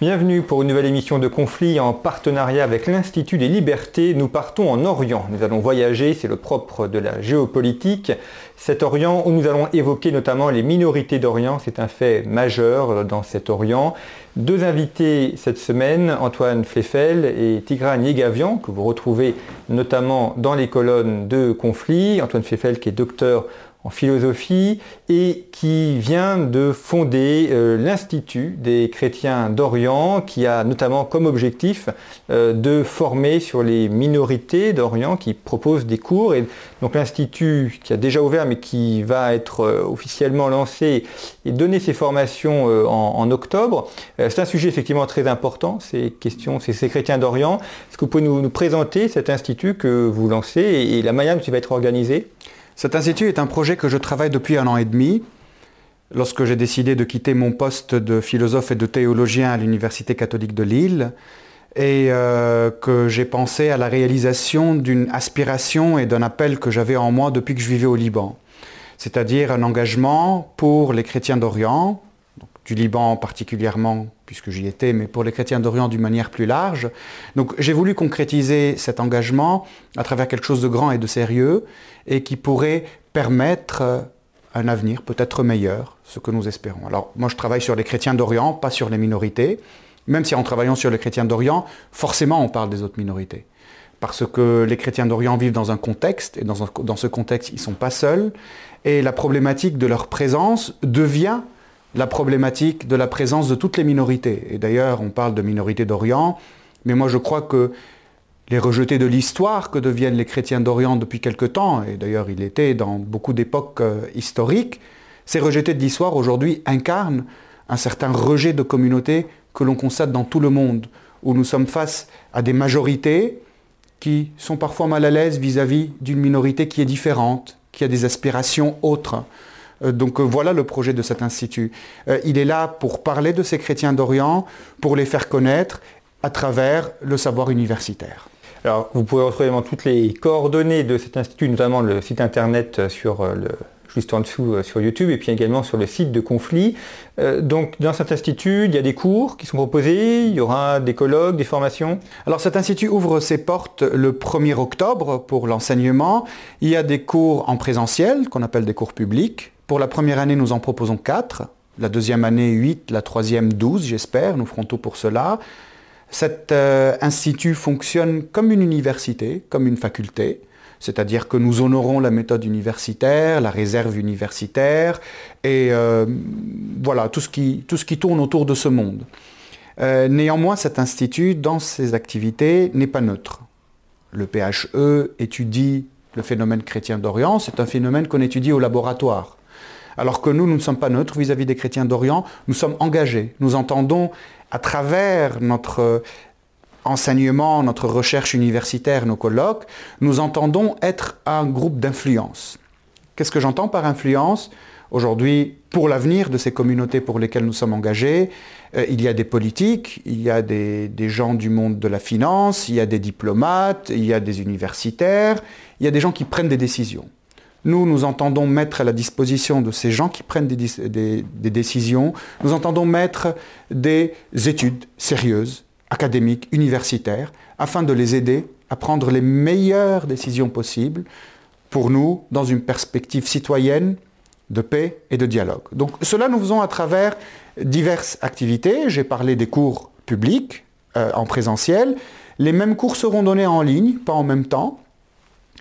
Bienvenue pour une nouvelle émission de Conflit en partenariat avec l'Institut des Libertés. Nous partons en Orient. Nous allons voyager, c'est le propre de la géopolitique. Cet Orient où nous allons évoquer notamment les minorités d'Orient, c'est un fait majeur dans cet Orient. Deux invités cette semaine, Antoine Fleffel et Tigran Yegavian, que vous retrouvez notamment dans les colonnes de Conflit. Antoine Fleffel qui est docteur en philosophie et qui vient de fonder euh, l'Institut des chrétiens d'Orient qui a notamment comme objectif euh, de former sur les minorités d'Orient qui propose des cours et donc l'Institut qui a déjà ouvert mais qui va être euh, officiellement lancé et donner ses formations en, octobre. c'est un sujet effectivement très important, ces questions, ces, chrétiens d'Orient. Est-ce que vous pouvez nous, présenter cet institut que vous lancez et, et la manière dont il va être organisé? Cet institut est un projet que je travaille depuis un an et demi. Lorsque j'ai décidé de quitter mon poste de philosophe et de théologien à l'Université catholique de Lille, et euh, que j'ai pensé à la réalisation d'une aspiration et d'un appel que j'avais en moi depuis que je vivais au Liban, c'est-à-dire un engagement pour les chrétiens d'Orient, du Liban particulièrement, puisque j'y étais, mais pour les chrétiens d'Orient d'une manière plus large. Donc j'ai voulu concrétiser cet engagement à travers quelque chose de grand et de sérieux, et qui pourrait permettre un avenir peut-être meilleur, ce que nous espérons. Alors moi je travaille sur les chrétiens d'Orient, pas sur les minorités, même si en travaillant sur les chrétiens d'Orient, forcément on parle des autres minorités. Parce que les chrétiens d'Orient vivent dans un contexte, et dans, dans ce contexte ils ne sont pas seuls, et la problématique de leur présence devient la problématique de la présence de toutes les minorités. Et d'ailleurs, on parle de minorités d'Orient, mais moi je crois que les rejetés de l'histoire que deviennent les chrétiens d'Orient depuis quelque temps, et d'ailleurs il était dans beaucoup d'époques euh, historiques, ces rejetés de l'histoire aujourd'hui incarnent un certain rejet de communauté que l'on constate dans tout le monde, où nous sommes face à des majorités qui sont parfois mal à l'aise vis-à-vis d'une minorité qui est différente, qui a des aspirations autres. Euh, donc euh, voilà le projet de cet institut. Euh, il est là pour parler de ces chrétiens d'Orient, pour les faire connaître à travers le savoir universitaire. Alors, vous pouvez retrouver toutes les coordonnées de cet institut, notamment le site internet sur le, juste en dessous sur YouTube et puis également sur le site de Conflit. donc dans cet institut, il y a des cours qui sont proposés, il y aura des colloques, des formations. Alors cet institut ouvre ses portes le 1er octobre pour l'enseignement. Il y a des cours en présentiel qu'on appelle des cours publics pour la première année, nous en proposons 4, la deuxième année 8, la troisième 12, j'espère, nous ferons tout pour cela. Cet euh, institut fonctionne comme une université, comme une faculté, c'est-à-dire que nous honorons la méthode universitaire, la réserve universitaire, et euh, voilà, tout ce, qui, tout ce qui tourne autour de ce monde. Euh, néanmoins, cet institut, dans ses activités, n'est pas neutre. Le PHE étudie le phénomène chrétien d'Orient, c'est un phénomène qu'on étudie au laboratoire. Alors que nous, nous ne sommes pas neutres vis-à-vis des chrétiens d'Orient, nous sommes engagés. Nous entendons à travers notre euh, enseignement, notre recherche universitaire, nos colloques, nous entendons être un groupe d'influence. Qu'est-ce que j'entends par influence? Aujourd'hui, pour l'avenir de ces communautés pour lesquelles nous sommes engagés, euh, il y a des politiques, il y a des, gens du monde de la finance, il y a des diplomates, il y a des universitaires, il y a des gens qui prennent des décisions. Nous, nous entendons mettre à la disposition de ces gens qui prennent des, décisions, nous entendons mettre des études sérieuses, académiques, universitaires, afin de les aider à prendre les meilleures décisions possibles pour nous dans une perspective citoyenne de paix et de dialogue. Donc cela nous faisons à travers diverses activités. J'ai parlé des cours publics euh, en présentiel. Les mêmes cours seront donnés en ligne, pas en même temps,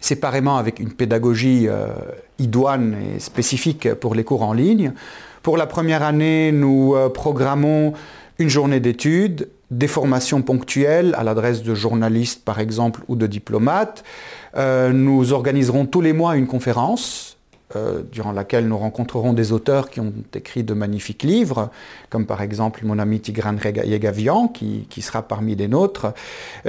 séparément avec une pédagogie idoine et spécifique pour les cours en ligne. Pour la première année, nous programmons une journée d'études, des formations ponctuelles à l'adresse de journalistes par exemple ou de diplomates. Euh, nous organiserons tous les mois une conférence euh, durant laquelle nous rencontrerons des auteurs qui ont écrit de magnifiques livres, comme par exemple mon ami Tigran Yegavian, qui, qui sera parmi les nôtres.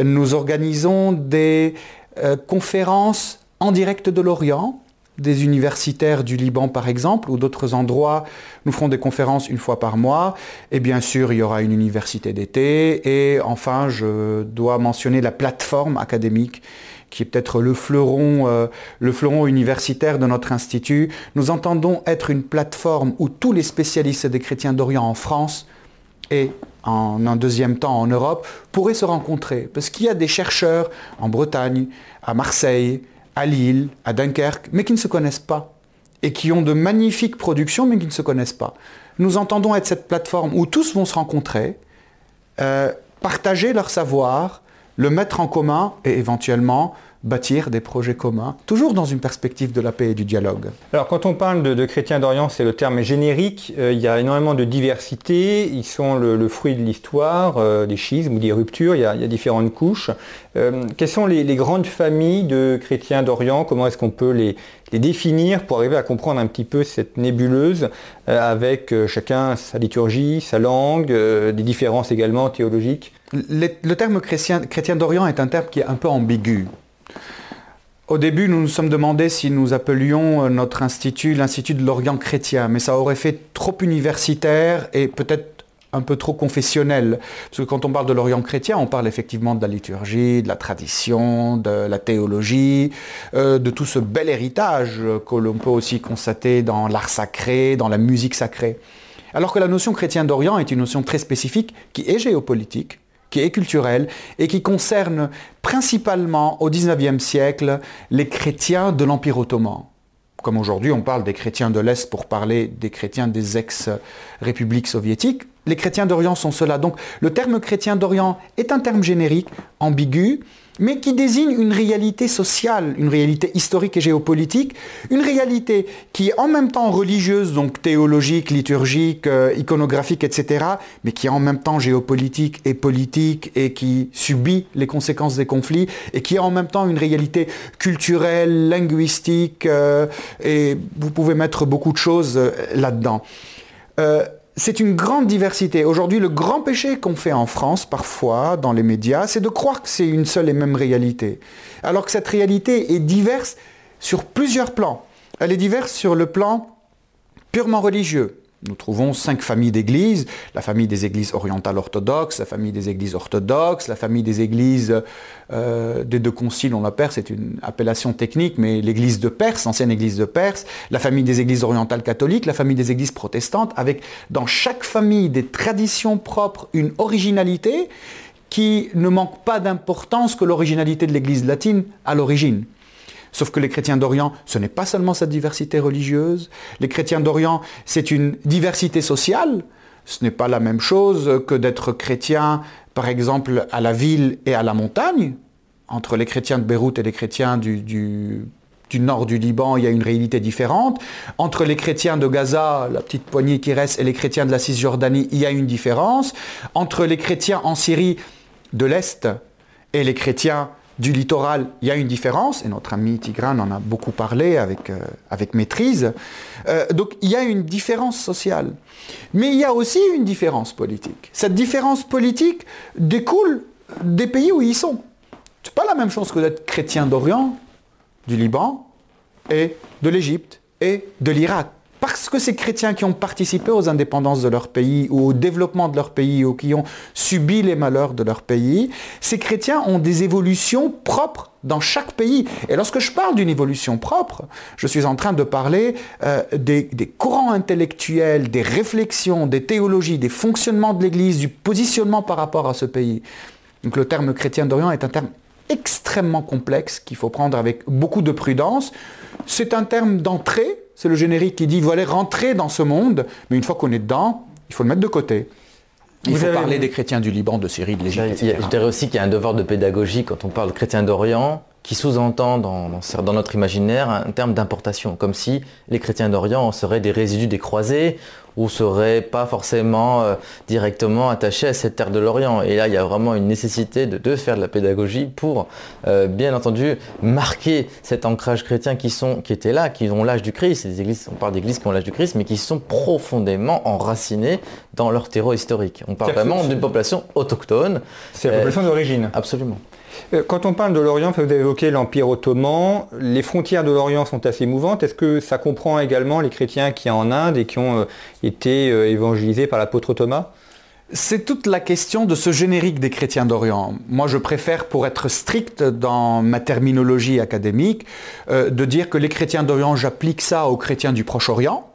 Nous organisons des euh, conférences en direct de l'Orient, des universitaires du Liban par exemple, ou d'autres endroits. Nous ferons des conférences une fois par mois. Et bien sûr, il y aura une université d'été. Et enfin, je dois mentionner la plateforme académique qui est peut-être le fleuron, euh, le fleuron universitaire de notre institut. Nous entendons être une plateforme où tous les spécialistes des chrétiens d'Orient en France et en un deuxième temps en Europe pourraient se rencontrer. Parce qu'il y a des chercheurs en Bretagne, à Marseille, à Lille, à Dunkerque, mais qui ne se connaissent pas, et qui ont de magnifiques productions, mais qui ne se connaissent pas. Nous entendons être cette plateforme où tous vont se rencontrer, euh, partager leur savoir, le mettre en commun et éventuellement bâtir des projets communs, toujours dans une perspective de la paix et du dialogue. Alors quand on parle de, chrétiens d'Orient, c'est le terme générique, euh, il y a énormément de diversité, ils sont le, fruit de l'histoire, euh, des schismes ou des ruptures, il y a, différentes couches. Euh, quelles sont les, grandes familles de chrétiens d'Orient? Comment est-ce qu'on peut les, définir pour arriver à comprendre un petit peu cette nébuleuse avec chacun sa liturgie, sa langue, des différences également théologiques? Le, terme chrétien, chrétien d'Orient est un terme qui est un peu ambigu. Au début, nous nous sommes demandé si nous appelions euh, notre institut l'Institut de l'Orient chrétien, mais ça aurait fait trop universitaire et peut-être un peu trop confessionnel. Parce que quand on parle de l'Orient chrétien, on parle effectivement de la liturgie, de la tradition, de la théologie, euh, de tout ce bel héritage que l'on peut aussi constater dans l'art sacré, dans la musique sacrée. Alors que la notion chrétien d'Orient est une notion très spécifique qui est géopolitique, qui est culturel et qui concerne principalement au XIXe siècle les chrétiens de l'Empire ottoman. Comme aujourd'hui on parle des chrétiens de l'Est pour parler des chrétiens des ex-républiques soviétiques, les chrétiens d'Orient sont ceux-là. Donc le terme chrétien d'Orient est un terme générique, ambigu, mais qui désigne une réalité sociale, une réalité historique et géopolitique, une réalité qui est en même temps religieuse, donc théologique, liturgique, euh, iconographique, etc., mais qui est en même temps géopolitique et politique et qui subit les conséquences des conflits, et qui est en même temps une réalité culturelle, linguistique, euh, et vous pouvez mettre beaucoup de choses euh, là-dedans c'est une grande diversité. Aujourd'hui, le grand péché qu'on fait en France, parfois, dans les médias, c'est de croire que c'est une seule et même réalité. Alors que cette réalité est diverse sur plusieurs plans. Elle est diverse sur le plan purement religieux. Nous trouvons cinq familles d'églises, la famille des églises orientales orthodoxes, la famille des églises orthodoxes, la famille des églises euh, des deux conciles, on l'appelle, c'est une appellation technique, mais l'église de Perse, ancienne église de Perse, la famille des églises orientales catholiques, la famille des églises protestantes, avec dans chaque famille des traditions propres, une originalité qui ne manque pas d'importance que l'originalité de l'église latine à l'origine. Sauf que les chrétiens d'Orient, ce n'est pas seulement cette diversité religieuse. Les chrétiens d'Orient, c'est une diversité sociale. Ce n'est pas la même chose que d'être chrétien, par exemple, à la ville et à la montagne. Entre les chrétiens de Beyrouth et les chrétiens du, nord du Liban, il y a une réalité différente. Entre les chrétiens de Gaza, la petite poignée qui reste, et les chrétiens de la Cisjordanie, il y a une différence. Entre les chrétiens en Syrie de l'Est et les chrétiens du littoral, il y a une différence, et notre ami Tigran en a beaucoup parlé avec, euh, maîtrise. Euh, donc il y a une différence sociale. Mais il y a aussi une différence politique. Cette différence politique découle des pays où ils sont. C'est pas la même chose que d'être chrétien d'Orient, du Liban, et de l'Égypte, et de l'Irak parce que ces chrétiens qui ont participé aux indépendances de leur pays ou au développement de leur pays ou qui ont subi les malheurs de leur pays, ces chrétiens ont des évolutions propres dans chaque pays. Et lorsque je parle d'une évolution propre, je suis en train de parler euh, des, des, courants intellectuels, des réflexions, des théologies, des fonctionnements de l'Église, du positionnement par rapport à ce pays. Donc le terme chrétien d'Orient est un terme extrêmement complexe qu'il faut prendre avec beaucoup de prudence. C'est un terme d'entrée c'est le générique qui dit, voilà, rentrer dans ce monde, mais une fois qu'on est dedans, il faut le mettre de côté. Il faut parler des chrétiens du Liban, de Syrie, de l'Égypte, Je dirais aussi qu'il y a un devoir de pédagogie quand on parle chrétien d'Orient, qui sous-entend dans, notre imaginaire un terme d'importation, comme si les chrétiens d'Orient seraient des résidus des croisés ou seraient pas forcément euh, directement attachés à cette terre de l'Orient. Et là, il y a vraiment une nécessité de, faire de la pédagogie pour, euh, bien entendu, marquer cet ancrage chrétien qui, sont, qui était là, qui ont l'âge du Christ. Les églises, on parle d'églises qui ont l'âge du Christ, mais qui sont profondément enracinées dans leur terreau historique. On parle vraiment d'une population autochtone. C'est la population d'origine. Absolument. Euh, quand on parle de l'Orient, vous avez évoqué l'Empire ottoman, les frontières de l'Orient sont assez mouvantes. Est-ce que ça comprend également les chrétiens qui sont en Inde et qui ont euh, été euh, évangélisés par l'apôtre Thomas? C'est toute la question de ce générique des chrétiens d'Orient. Moi, je préfère, pour être strict dans ma terminologie académique, de dire que les chrétiens d'Orient, j'applique ça aux chrétiens du Proche-Orient.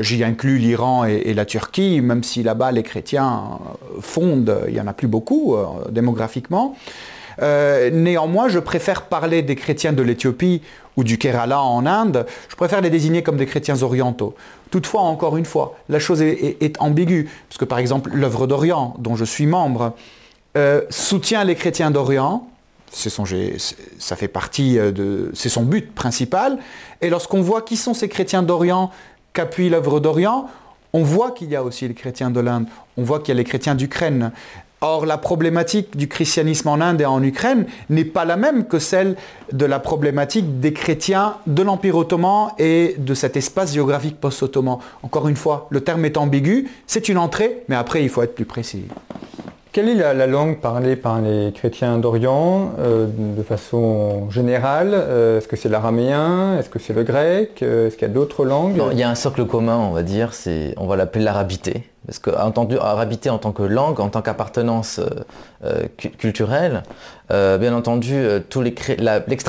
J'y inclus l'Iran et, la Turquie, même si là-bas les chrétiens fondent, il n'y en a plus beaucoup démographiquement. Euh, néanmoins, je préfère parler des chrétiens de l'Éthiopie ou du Kerala en Inde, je préfère les désigner comme des chrétiens orientaux. Toutefois, encore une fois, la chose est, ambiguë, parce que par exemple, l'œuvre d'Orient, dont je suis membre, euh, soutient les chrétiens d'Orient, ça fait partie euh, de, c'est son but principal, et lorsqu'on voit qui sont ces chrétiens d'Orient qu'appuie l'œuvre d'Orient, on voit qu'il y a aussi les chrétiens de l'Inde, on voit qu'il y a les chrétiens d'Ukraine, Or, la problématique du christianisme en Inde et en Ukraine n'est pas la même que celle de la problématique des chrétiens de l'Empire ottoman et de cet espace géographique post-ottoman. Encore une fois, le terme est ambigu, c'est une entrée, mais après, il faut être plus précis. Quelle est la, langue parlée par les chrétiens d'Orient euh, de façon générale? Euh, Est-ce que c'est l'araméen? Est-ce que c'est le grec? Euh, Est-ce qu'il y a d'autres langues? Il y a un socle commun, on va dire, on va l'appeler l'arabité. Parce qu'arabité en tant que langue, en tant qu'appartenance euh, euh, culturelle, euh, bien entendu,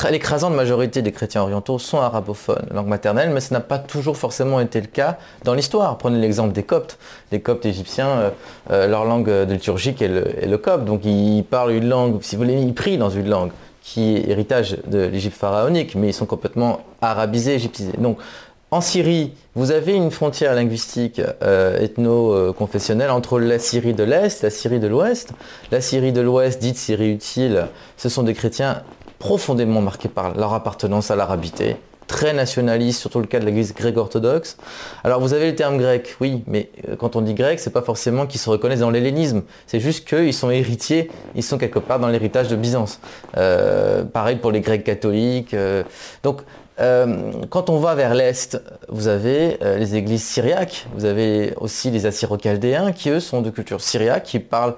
l'écrasante majorité des chrétiens orientaux sont arabophones, langue maternelle, mais ce n'a pas toujours forcément été le cas dans l'histoire. Prenez l'exemple des Coptes. Les Coptes égyptiens, leur langue liturgique est le, est le copte, donc ils parlent une langue, si vous voulez, ils prient dans une langue qui est héritage de l'Égypte pharaonique, mais ils sont complètement arabisés, égyptisés. Donc en Syrie, vous avez une frontière linguistique euh, ethno-confessionnelle entre la Syrie de l'Est, la Syrie de l'Ouest. La Syrie de l'Ouest, dite Syrie utile, ce sont des chrétiens profondément marqués par leur appartenance à l'arabité, très nationalistes, surtout le cas de l'église grecque-orthodoxe. Alors vous avez le terme grec, oui, mais euh, quand on dit grec, c'est pas forcément qu'ils se reconnaissent dans l'hellénisme, c'est juste qu'ils sont héritiers, ils sont quelque part dans l'héritage de Byzance. Euh, pareil pour les grecs catholiques. donc euh, quand on va vers l'Est, vous avez euh, les églises syriaques, vous avez aussi les assyro-chaldéens qui eux sont de culture syriaque, qui parlent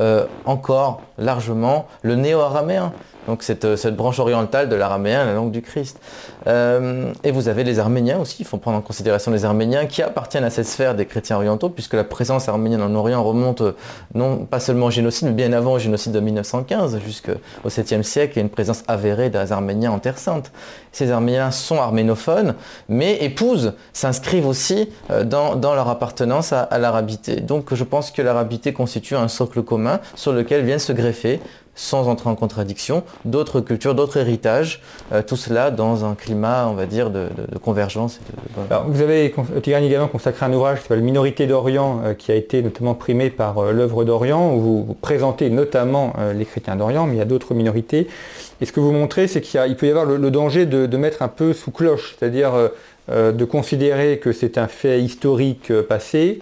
euh, encore largement le néo-araméen donc euh, cette, branche orientale de l'araméen, la langue du Christ. Euh, et vous avez les Arméniens aussi, il faut prendre en considération les Arméniens qui appartiennent à cette sphère des chrétiens orientaux, puisque la présence arménienne en Orient remonte euh, non pas seulement au génocide, mais bien avant au génocide de 1915, jusqu'au 7e siècle, il y a une présence avérée des Arméniens en Terre Sainte. Ces Arméniens sont arménophones, mais épousent, s'inscrivent aussi dans, leur appartenance à, à l'arabité. Donc je pense que l'arabité constitue un socle commun sur lequel viennent se greffer sans entrer en contradiction, d'autres cultures, d'autres héritages, euh, tout cela dans un climat, on va dire, de, convergence. vous avez, également consacré un ouvrage qui s'appelle Minorité d'Orient, euh, qui a été notamment primé par euh, l'œuvre d'Orient, où vous, présentez notamment les chrétiens d'Orient, mais il y a d'autres minorités. Et ce que vous montrez, c'est qu'il peut y avoir le, danger de, mettre un peu sous cloche, c'est-à-dire de considérer que c'est un fait historique passé,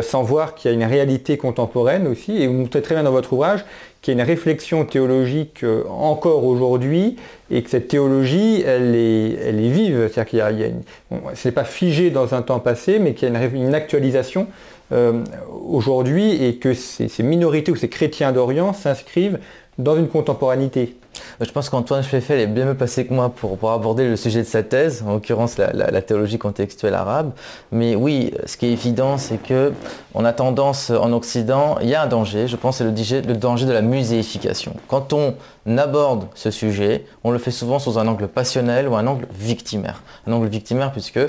sans voir qu'il y a une réalité contemporaine aussi. Et vous montrez très bien dans votre ouvrage qu'il y a une réflexion théologique euh, encore aujourd'hui et que cette théologie, elle est, elle est vive. C'est-à-dire qu'il y a, ce n'est pas figé dans un temps passé, mais qu'il y a une, actualisation euh, aujourd'hui et que ces, ces minorités ou ces chrétiens d'Orient s'inscrivent dans une contemporanité. Je pense qu'Antoine Scheffel est bien mieux passé que moi pour, pour, aborder le sujet de sa thèse, en l'occurrence la, théologie contextuelle arabe. Mais oui, ce qui est évident, c'est que on a tendance en Occident, il y a un danger, je pense, c'est le, danger de la muséification. Quand on aborde ce sujet, on le fait souvent sous un angle passionnel ou un angle victimaire. Un angle victimaire puisque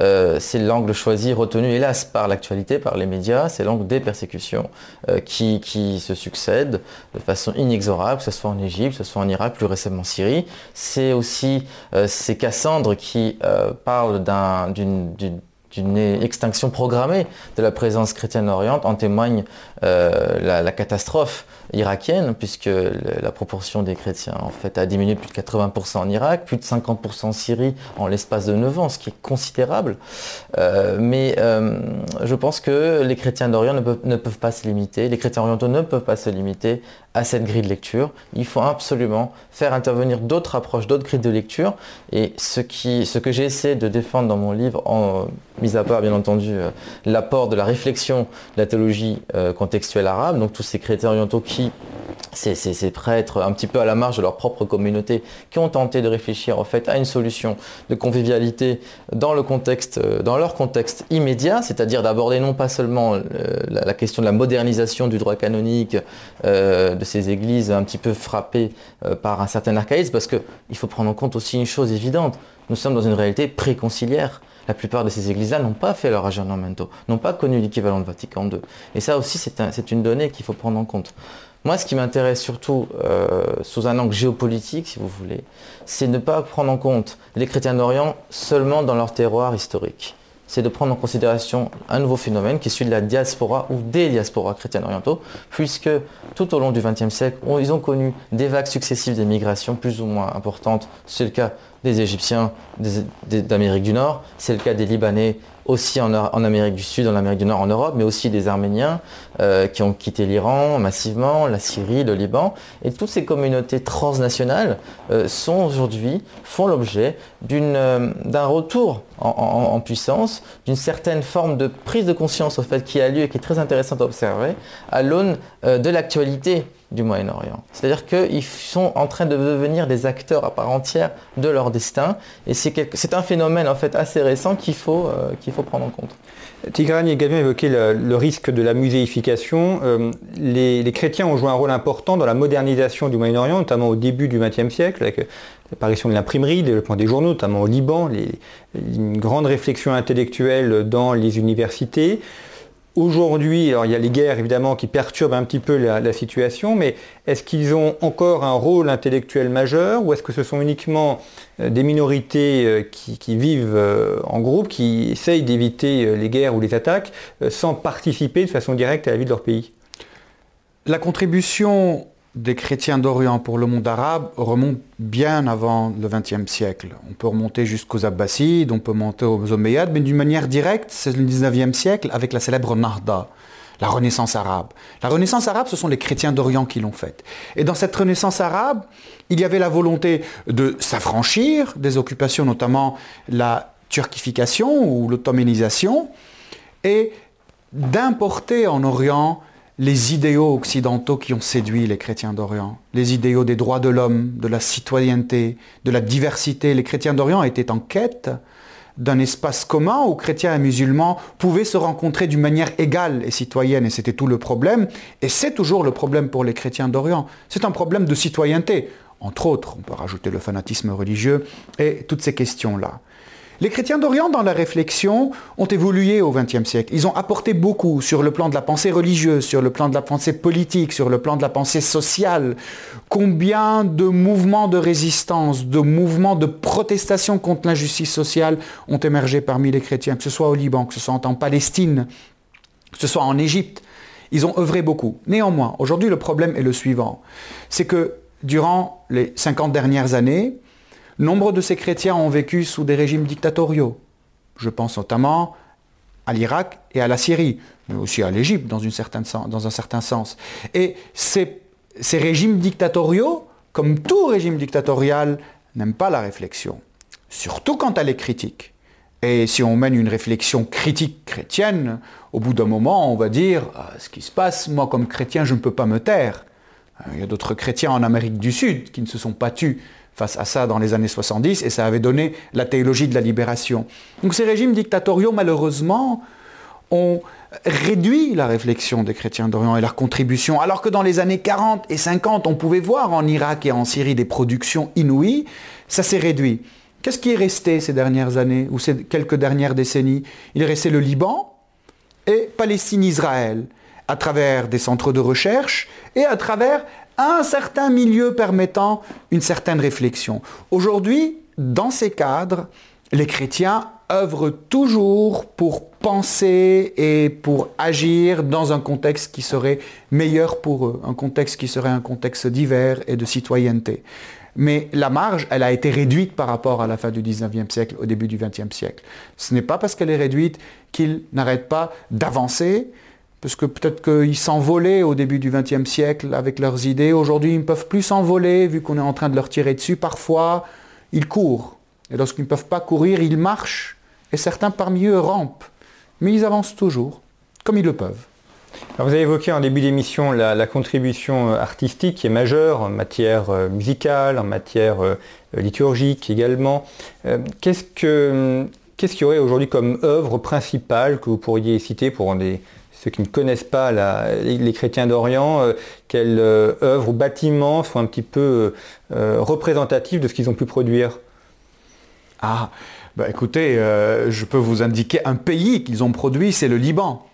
euh, c'est l'angle choisi, retenu hélas par l'actualité, par les médias, c'est l'angle des persécutions euh, qui, qui, se succèdent de façon inexorable, que ce soit en Égypte, que ce soit en Irak, plus récemment en Syrie. C'est aussi euh, ces Cassandres qui parlent d'une d'une extinction programmée de la présence chrétienne oriente en témoigne euh, la, catastrophe irakienne, puisque la proportion des chrétiens en fait a diminué plus de 80% en Irak, plus de 50% en Syrie en l'espace de 9 ans, ce qui est considérable. Euh, mais euh, je pense que les chrétiens d'Orient ne peuvent, pas se limiter, les chrétiens orientaux ne peuvent pas se limiter à cette grille de lecture. Il faut absolument faire intervenir d'autres approches, d'autres grilles de lecture. Et ce, que j'ai essayé de défendre dans mon livre, en, mis à part bien entendu l'apport de la réflexion de la théologie contextuelle arabe, donc tous ces chrétiens orientaux qui ces, prêtres un petit peu à la marge de leur propre communauté qui ont tenté de réfléchir en fait à une solution de convivialité dans, le contexte, euh, dans leur contexte immédiat, c'est-à-dire d'aborder non pas seulement euh, la, question de la modernisation du droit canonique euh, de ces églises un petit peu frappées par un certain archaïsme, parce qu'il faut prendre en compte aussi une chose évidente, nous sommes dans une réalité préconciliaire. La plupart de ces églises-là n'ont pas fait leur aggiornamento, n'ont pas connu l'équivalent de Vatican II. Et ça aussi, c'est une donnée qu'il faut prendre en compte. Moi, ce qui m'intéresse surtout euh, sous un angle géopolitique, si vous voulez, c'est ne pas prendre en compte les chrétiens d'Orient seulement dans leur terroir historique. C'est de prendre en considération un nouveau phénomène qui est celui de la diaspora ou des diasporas chrétiennes orientaux, puisque tout au long du XXe siècle, ils ont connu des vagues successives d'émigration plus ou moins importantes. C'est le cas des Égyptiens d'Amérique du Nord, c'est le cas des Libanais aussi en, Amérique du Sud, en Amérique du Nord, en Europe, mais aussi des Arméniens euh, qui ont quitté l'Iran massivement, la Syrie, le Liban. Et toutes ces communautés transnationales euh, sont aujourd'hui, font l'objet euh, d'un retour en, puissance, d'une certaine forme de prise de conscience au fait qui a lieu et qui est très intéressante à observer à l'aune de l'actualité du Moyen-Orient. C'est-à-dire qu'ils sont en train de devenir des acteurs à part entière de leur destin. Et c'est un phénomène en fait assez récent qu'il faut, euh, qu'il faut prendre en compte. Tigrani a également évoqué le, risque de la muséification. Euh, les, chrétiens ont joué un rôle important dans la modernisation du Moyen-Orient, notamment au début du XXe siècle, avec l'apparition de l'imprimerie, le développement des journaux, notamment au Liban, une grande réflexion intellectuelle dans les universités. Aujourd'hui, alors il y a les guerres évidemment qui perturbent un petit peu la, situation, mais est-ce qu'ils ont encore un rôle intellectuel majeur ou est-ce que ce sont uniquement euh, des minorités euh, qui, vivent euh, en groupe, qui essayent d'éviter les guerres ou les attaques sans participer de façon directe à la vie de leur pays? La contribution des chrétiens d'Orient pour le monde arabe remonte bien avant le XXe siècle. On peut remonter jusqu'aux Abbasides, on peut monter aux Omeyyades, mais d'une manière directe, c'est le XIXe siècle avec la célèbre Nahda, la Renaissance arabe. La Renaissance arabe, ce sont les chrétiens d'Orient qui l'ont faite. Et dans cette Renaissance arabe, il y avait la volonté de s'affranchir des occupations, notamment la turquification ou l'ottomanisation, et d'importer en Orient les idéaux occidentaux qui ont séduit les chrétiens d'Orient, les idéaux des droits de l'homme, de la citoyenneté, de la diversité. Les chrétiens d'Orient étaient en quête d'un espace commun où chrétiens et musulmans pouvaient se rencontrer d'une manière égale et citoyenne, et c'était tout le problème, et c'est toujours le problème pour les chrétiens d'Orient. C'est un problème de citoyenneté, entre autres, on peut rajouter le fanatisme religieux et toutes ces questions-là. Les chrétiens d'Orient, dans la réflexion, ont évolué au XXe siècle. Ils ont apporté beaucoup sur le plan de la pensée religieuse, sur le plan de la pensée politique, sur le plan de la pensée sociale. Combien de mouvements de résistance, de mouvements de protestation contre l'injustice sociale ont émergé parmi les chrétiens, que ce soit au Liban, que ce soit en Palestine, que ce soit en Égypte. Ils ont œuvré beaucoup. Néanmoins, aujourd'hui, le problème est le suivant. C'est que durant les 50 dernières années, Nombre de ces chrétiens ont vécu sous des régimes dictatoriaux. Je pense notamment à l'Irak et à la Syrie, mais aussi à l'Égypte dans, un certain sens. Et ces, régimes dictatoriaux, comme tout régime dictatorial, n'aiment pas la réflexion, surtout quand elle est critique. Et si on mène une réflexion critique chrétienne, au bout d'un moment, on va dire, ah, ce qui se passe, moi comme chrétien, je ne peux pas me taire. Il y a d'autres chrétiens en Amérique du Sud qui ne se sont pas tus face à ça dans les années 70 et ça avait donné la théologie de la libération. Donc ces régimes dictatoriaux, malheureusement, ont réduit la réflexion des chrétiens d'Orient et leur contribution, alors que dans les années 40 et 50, on pouvait voir en Irak et en Syrie des productions inouïes, ça s'est réduit. Qu'est-ce qui est resté ces dernières années ou ces quelques dernières décennies? Il est resté le Liban et Palestine-Israël, à travers des centres de recherche et à travers un certain milieu permettant une certaine réflexion. Aujourd'hui, dans ces cadres, les chrétiens œuvrent toujours pour penser et pour agir dans un contexte qui serait meilleur pour eux, un contexte qui serait un contexte divers et de citoyenneté. Mais la marge, elle a été réduite par rapport à la fin du 19e siècle, au début du 20e siècle. Ce n'est pas parce qu'elle est réduite qu'ils n'arrêtent pas d'avancer, parce que peut-être qu'ils s'envolaient au début du XXe siècle avec leurs idées. Aujourd'hui, ils ne peuvent plus s'envoler vu qu'on est en train de leur tirer dessus. Parfois, ils courent. Et lorsqu'ils ne peuvent pas courir, ils marchent. Et certains parmi eux rampent. Mais ils avancent toujours, comme ils le peuvent. vous avez évoqué en début d'émission la, contribution artistique qui est majeure en matière euh, musicale, en matière euh, liturgique également. Euh, qu'est-ce qu'il y aurait aujourd'hui comme œuvre principale que vous pourriez citer pour des, ceux qui ne connaissent pas les, chrétiens d'Orient, euh, quelle euh, œuvre ou bâtiment sont un petit peu euh, représentatifs de ce qu'ils ont pu produire Ah, bah écoutez, je peux vous indiquer un pays qu'ils ont produit, c'est le Liban.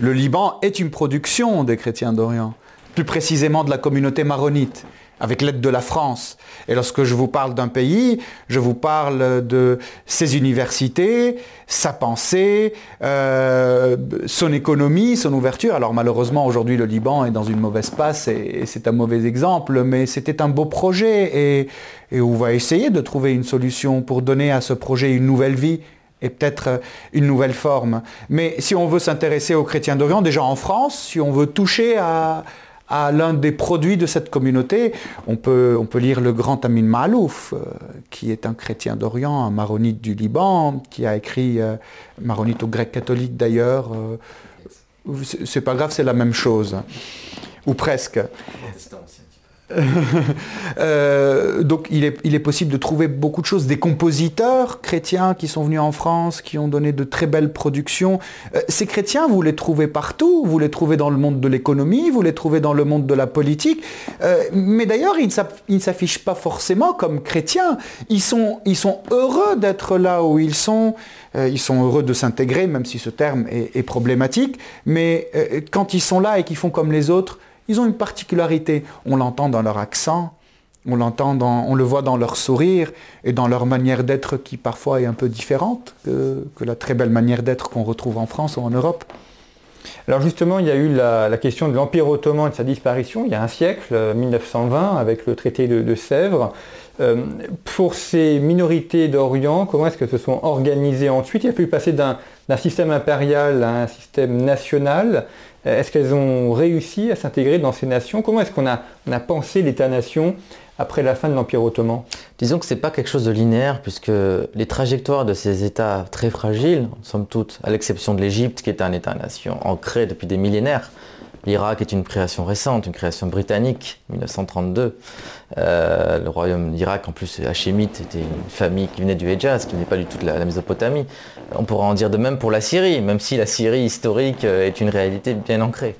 Le Liban est une production des chrétiens d'Orient, plus précisément de la communauté maronite avec l'aide de la France. Et lorsque je vous parle d'un pays, je vous parle de ses universités, sa pensée, euh, son économie, son ouverture. Alors malheureusement, aujourd'hui, le Liban est dans une mauvaise passe et, c'est un mauvais exemple, mais c'était un beau projet et, et on va essayer de trouver une solution pour donner à ce projet une nouvelle vie et peut-être une nouvelle forme. Mais si on veut s'intéresser aux chrétiens d'Orient, déjà en France, si on veut toucher à, à l'un des produits de cette communauté. On peut, lire le grand Amin Malouf, euh, qui est un chrétien d'Orient, un maronite du Liban, qui a écrit, euh, maronite au grec catholique d'ailleurs, euh, c'est pas grave, c'est la même chose, ou presque. Euh, donc il est, possible de trouver beaucoup de choses. Des compositeurs chrétiens qui sont venus en France, qui ont donné de très belles productions. Euh, ces chrétiens, vous les trouvez partout. Vous les trouvez dans le monde de l'économie, vous les trouvez dans le monde de la politique. Euh, mais d'ailleurs, ils ne s'affichent pas forcément comme chrétiens. Ils sont, heureux d'être là où ils sont. ils sont heureux de s'intégrer, même si ce terme est problématique. Mais quand ils sont là et qu'ils font comme les autres, ils ont une particularité. On l'entend dans leur accent, on l'entend on le voit dans leur sourire et dans leur manière d'être qui parfois est un peu différente que, la très belle manière d'être qu'on retrouve en France ou en Europe. Alors justement, il y a eu la, question de l'Empire ottoman et de sa disparition il y a un siècle, 1920, euh, avec le traité de, Sèvres. Euh, pour ces minorités d'Orient, comment est-ce que se sont organisées ensuite? Il a pu passer d'un système impérial à un système national. Euh, est-ce qu'elles ont réussi à s'intégrer dans ces nations? Comment est-ce qu'on a, pensé l'État-nation après la fin de l'Empire ottoman? Disons que ce n'est pas quelque chose de linéaire, puisque les trajectoires de ces États très fragiles, somme toute, à l'exception de l'Égypte, qui est un État-nation ancré depuis des millénaires, L'Irak est une création récente, une création britannique, 1932. Euh, le royaume d'Irak, en plus, hachémite, était une famille qui venait du Hejaz, qui n'est pas du tout de la, Mésopotamie. On pourra en dire de même pour la Syrie, même si la Syrie historique euh, est une réalité bien ancrée.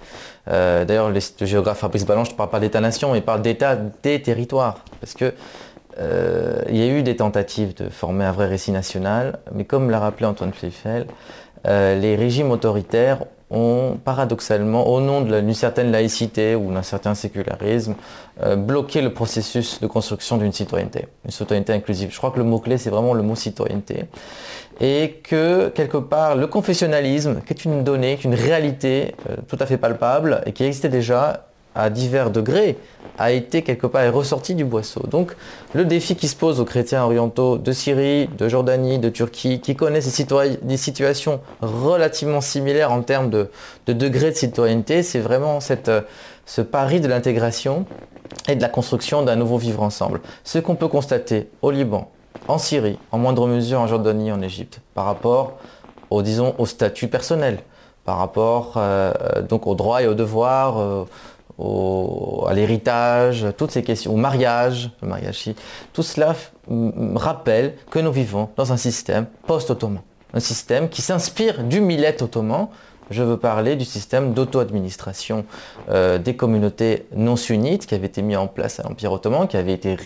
Euh, d'ailleurs, le, géographe Fabrice Ballanche ne parle pas d'État-nation, il parle d'État des territoires. Parce que il y a eu des tentatives de former un vrai récit national, mais comme l'a rappelé Antoine Fleifel, les régimes autoritaires ont paradoxalement, au nom d'une certaine laïcité ou d'un certain sécularisme, euh, bloqué le processus de construction d'une citoyenneté, une citoyenneté inclusive. Je crois que le mot-clé, c'est vraiment le mot citoyenneté. Et que, quelque part, le confessionnalisme, qui est une donnée, qui est une réalité euh, tout à fait palpable et qui existait déjà, à divers degrés, a été quelque part ressorti du boisseau. Donc le défi qui se pose aux chrétiens orientaux de Syrie, de Jordanie, de Turquie, qui connaissent des, situations relativement similaires en termes de, degré de citoyenneté, c'est vraiment cette, ce pari de l'intégration et de la construction d'un nouveau vivre ensemble. Ce qu'on peut constater au Liban, en Syrie, en moindre mesure en Jordanie, en Égypte, par rapport au, disons, au statut personnel, par rapport euh, donc aux droits et aux devoirs, euh, à l'héritage, toutes ces questions, au mariage, le mariage, tout cela rappelle que nous vivons dans un système post-ottoman. Un système qui s'inspire du millet ottoman, je veux parler du système d'auto-administration euh, des communautés non sunnites qui avait été mis en place à l'Empire ottoman, qui avait été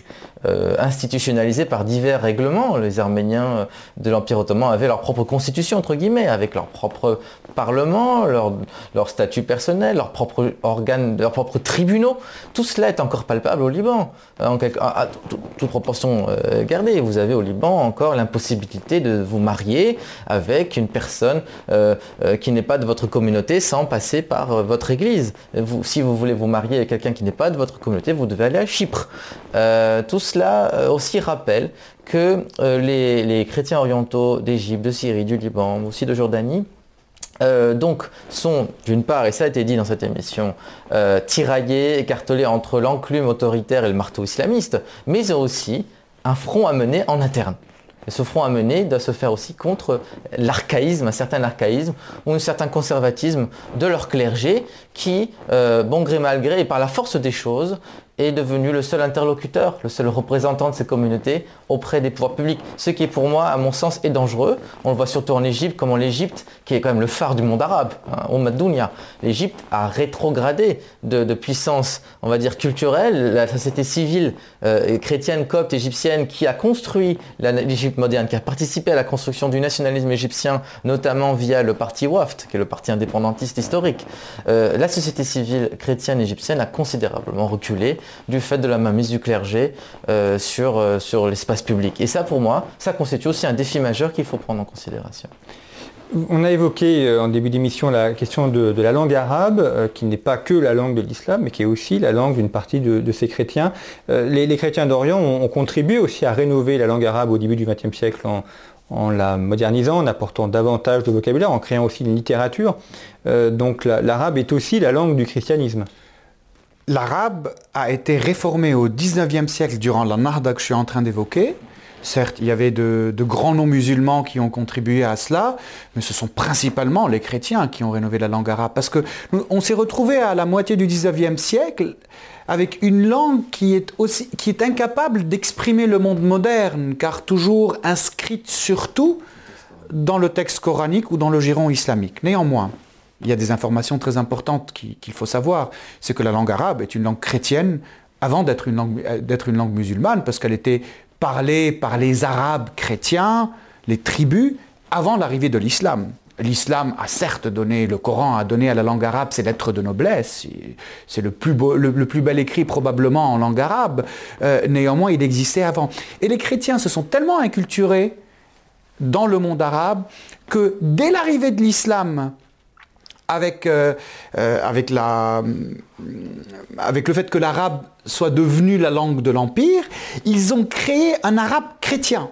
euh, institutionnalisé par divers règlements. Les Arméniens de l'Empire ottoman avaient leur propre constitution, entre guillemets, avec leur propre parlement, leur, leur statut personnel, leurs propres organes, leurs propres tribunaux. Tout cela est encore palpable au Liban, en à, toute proportion gardée. Vous avez au Liban encore l'impossibilité de vous marier avec une personne qui n'est pas de votre communauté sans passer par euh, votre église. si vous voulez vous marier avec quelqu'un qui n'est pas de votre communauté, vous devez aller à Chypre. Euh, tout cela euh, aussi rappelle que les, chrétiens orientaux d'Égypte, de Syrie, du Liban, aussi de Jordanie, donc sont d'une part, et ça a été dit dans cette émission, tiraillés, écartelés entre l'enclume autoritaire et le marteau islamiste, mais aussi un front à mener en interne. Et ce front à mener doit se faire aussi contre l'archaïsme, un certain archaïsme ou un certain conservatisme de leur clergé qui, euh, bon gré mal gré, et par la force des choses, est devenu le seul interlocuteur, le seul représentant de ces communautés auprès des pouvoirs publics. Ce qui pour moi, à mon sens, est dangereux. On le voit surtout en Égypte, comme en l'Égypte, qui est quand même le phare du monde arabe, hein, au Madounia. L'Égypte a rétrogradé de, puissance, on va dire, culturelle. La société civile euh, chrétienne, copte, égyptienne, qui a construit l'Égypte moderne, qui a participé à la construction du nationalisme égyptien, notamment via le parti WAFT, qui est le parti indépendantiste historique. Euh, la société civile chrétienne égyptienne a considérablement reculé du fait de la mainmise du clergé euh, sur, euh, sur l'espace public. Et ça, pour moi, ça constitue aussi un défi majeur qu'il faut prendre en considération. On a évoqué euh, en début d'émission la question de, la langue arabe, qui n'est pas que la langue de l'islam, mais qui est aussi la langue d'une partie de, ces chrétiens. les, chrétiens d'Orient ont, contribué aussi à rénover la langue arabe au début du XXe siècle en, la modernisant, en apportant davantage de vocabulaire, en créant aussi une littérature. donc l'arabe est aussi la langue du christianisme. L'arabe a été réformé au 19e siècle durant la Narda que je suis en train d'évoquer. Certes, il y avait de, grands noms musulmans qui ont contribué à cela, mais ce sont principalement les chrétiens qui ont rénové la langue arabe. Parce qu'on s'est retrouvé à la moitié du 19e siècle avec une langue qui est, aussi, qui est incapable d'exprimer le monde moderne, car toujours inscrite surtout dans le texte coranique ou dans le giron islamique. Néanmoins, il y a des informations très importantes qu'il faut savoir. C'est que la langue arabe est une langue chrétienne avant d'être une, langue, musulmane, parce qu'elle était parlée par les Arabes chrétiens, les tribus, avant l'arrivée de l'islam. L'islam a certes donné, le Coran a donné à la langue arabe ses lettres de noblesse, c'est le, plus le, plus bel écrit probablement en langue arabe, euh, néanmoins il existait avant. Et les chrétiens se sont tellement inculturés dans le monde arabe que dès l'arrivée de l'islam, avec, euh, euh, avec, la, avec le fait que l'arabe soit devenu la langue de l'Empire, ils ont créé un arabe chrétien.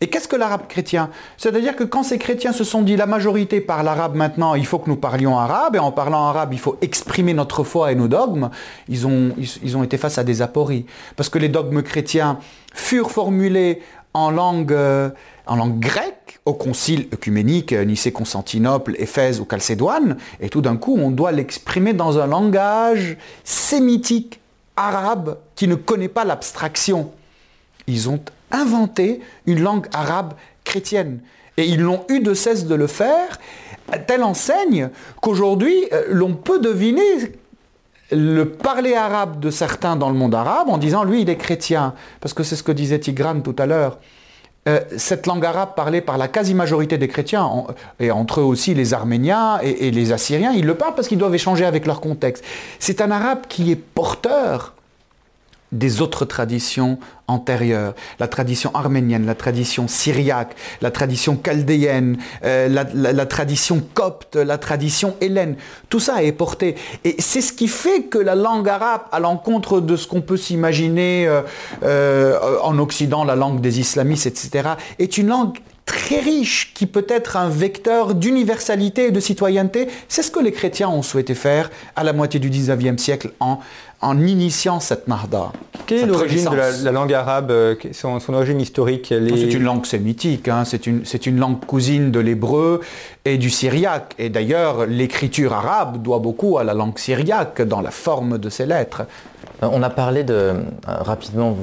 Et qu'est-ce que l'arabe chrétien? C'est-à-dire que quand ces chrétiens se sont dit la majorité parle arabe maintenant, il faut que nous parlions arabe, et en parlant arabe, il faut exprimer notre foi et nos dogmes, ils ont, ils, ont été face à des apories. Parce que les dogmes chrétiens furent formulés en langue, euh, en langue grecque au concile œcuménique Nicée-Constantinople, Éphèse ou Chalcédoine, et tout d'un coup on doit l'exprimer dans un langage sémitique, arabe, qui ne connaît pas l'abstraction. Ils ont inventé une langue arabe chrétienne. Et ils n'ont eu de cesse de le faire, à telle enseigne qu'aujourd'hui, euh, l'on peut deviner le parler arabe de certains dans le monde arabe en disant lui il est chrétien. Parce que c'est ce que disait Tigran tout à l'heure. Euh, cette langue arabe parlée par la quasi-majorité des chrétiens, et entre eux aussi les Arméniens et, et les Assyriens, ils le parlent parce qu'ils doivent échanger avec leur contexte. C'est un arabe qui est porteur des autres traditions antérieures, la tradition arménienne, la tradition syriaque, la tradition chaldéenne, euh, la, tradition copte, la tradition hélène. Tout ça est porté. Et c'est ce qui fait que la langue arabe, à l'encontre de ce qu'on peut s'imaginer euh, euh, en Occident, la langue des islamistes, etc., est une langue très riche, qui peut être un vecteur d'universalité et de citoyenneté. C'est ce que les chrétiens ont souhaité faire à la moitié du 19e siècle en, en initiant cette narda. Quelle est l'origine de la, langue arabe, euh, son, origine historique C'est une langue sémitique, hein. c'est une, une, langue cousine de l'hébreu et du syriaque. Et d'ailleurs, l'écriture arabe doit beaucoup à la langue syriaque dans la forme de ses lettres. Euh, on a parlé de, euh, rapidement,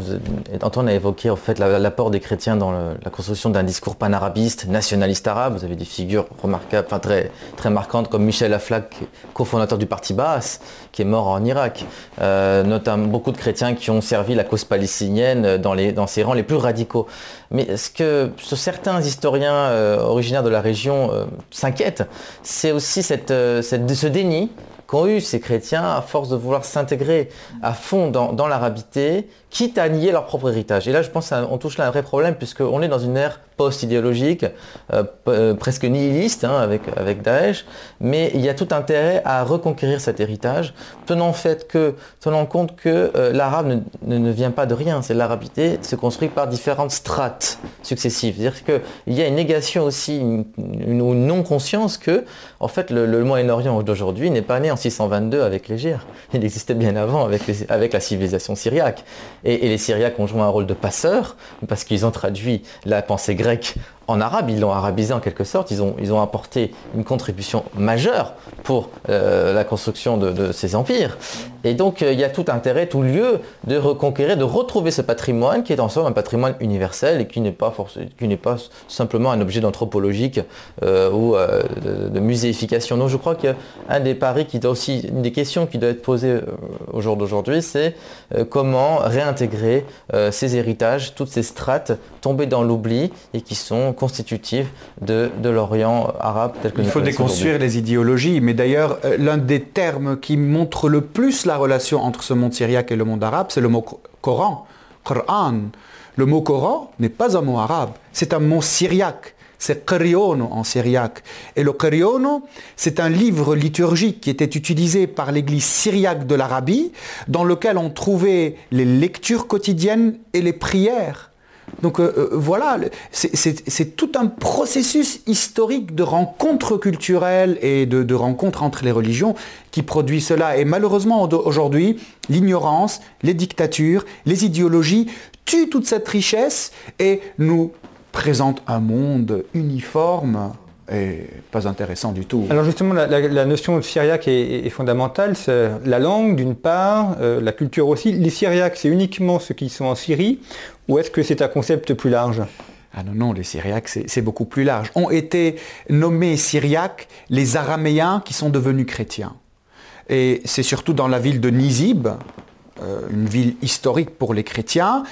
Antoine a évoqué en fait l'apport des chrétiens dans la construction d'un discours panarabiste, nationaliste arabe. Vous avez des figures remarquables, enfin très, marquantes comme Michel Aflaq, cofondateur du parti Baas, qui est mort en Irak. Euh, notamment beaucoup de chrétiens qui ont servi la cause palestinienne dans, les, ses rangs les plus radicaux. Mais ce que certains historiens originaires de la région s'inquiètent, c'est aussi cette, ce déni qu'ont eu ces chrétiens à force de vouloir s'intégrer à fond dans, l'arabité, quitte à nier leur propre héritage. Et là, je pense qu'on touche là un vrai problème, puisqu'on est dans une ère post-idéologique, euh, euh, presque nihiliste hein, avec, Daesh, mais il y a tout intérêt à reconquérir cet héritage, tenant, compte que euh, l'arabe ne, vient pas de rien, c'est l'arabité se construit par différentes strates successives. C'est-à-dire qu'il y a une négation aussi, une, non-conscience que, en fait, le, Moyen-Orient d'aujourd'hui n'est pas né en 622 avec Gyres. Il existait bien avant avec la civilisation syriaque. Et, les Syriaques ont joué un rôle de passeur, parce qu'ils ont traduit la pensée grecque en arabe, ils l'ont arabisé en quelque sorte, ils ont, ils ont apporté une contribution majeure pour euh, la construction de, ces empires. Et donc euh, il y a tout intérêt, tout lieu de reconquérir, de retrouver ce patrimoine qui est en somme un patrimoine universel et qui n'est pas, qui n'est pas simplement un objet d'anthropologique euh, ou de, muséification. Donc je crois qu'un des paris qui doit aussi, une des questions qui doit être posée au jour d'aujourd'hui, c'est comment réintégrer ces héritages, toutes ces strates tombées dans l'oubli et qui sont constitutives de, l'Orient arabe tel que Il faut déconstruire les idéologies, mais d'ailleurs, euh, l'un des termes qui montre le plus la relation entre ce monde syriaque et le monde arabe, c'est le mot Coran. Le mot Coran n'est pas un mot arabe, c'est un mot syriaque. C'est Qur'iono en syriaque. Et le Qur'iono, c'est un livre liturgique qui était utilisé par l'église syriaque de l'Arabie, dans lequel on trouvait les lectures quotidiennes et les prières donc euh, euh, voilà, c'est tout un processus historique de rencontres culturelles et de, de rencontres entre les religions qui produit cela. Et malheureusement, aujourd'hui, l'ignorance, les dictatures, les idéologies tuent toute cette richesse et nous présentent un monde uniforme et pas intéressant du tout. Alors justement, la, notion de syriaque est, fondamentale. C'est la langue d'une part, euh, la culture aussi. Les syriaques, c'est uniquement ceux qui sont en Syrie ou est-ce que c'est un concept plus large? Ah non, non, les Syriaques, c'est beaucoup plus large. Ont été nommés Syriaques les Araméens qui sont devenus chrétiens. Et c'est surtout dans la ville de Nizib, une ville historique pour les chrétiens,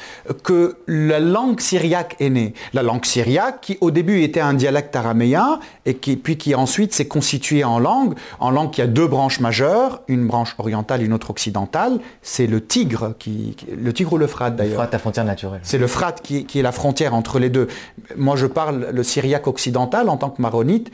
que la langue syriaque est née. La langue syriaque, qui au début était un dialecte araméen, et qui, puis qui ensuite s'est constituée en langue, en langue qui a deux branches majeures, une branche orientale, une autre occidentale, c'est le Tigre, qui, le Tigre ou le Frat d'ailleurs. Le la frontière naturelle. C'est le Frat qui, qui est la frontière entre les deux. Moi je parle le syriaque occidental en tant que maronite,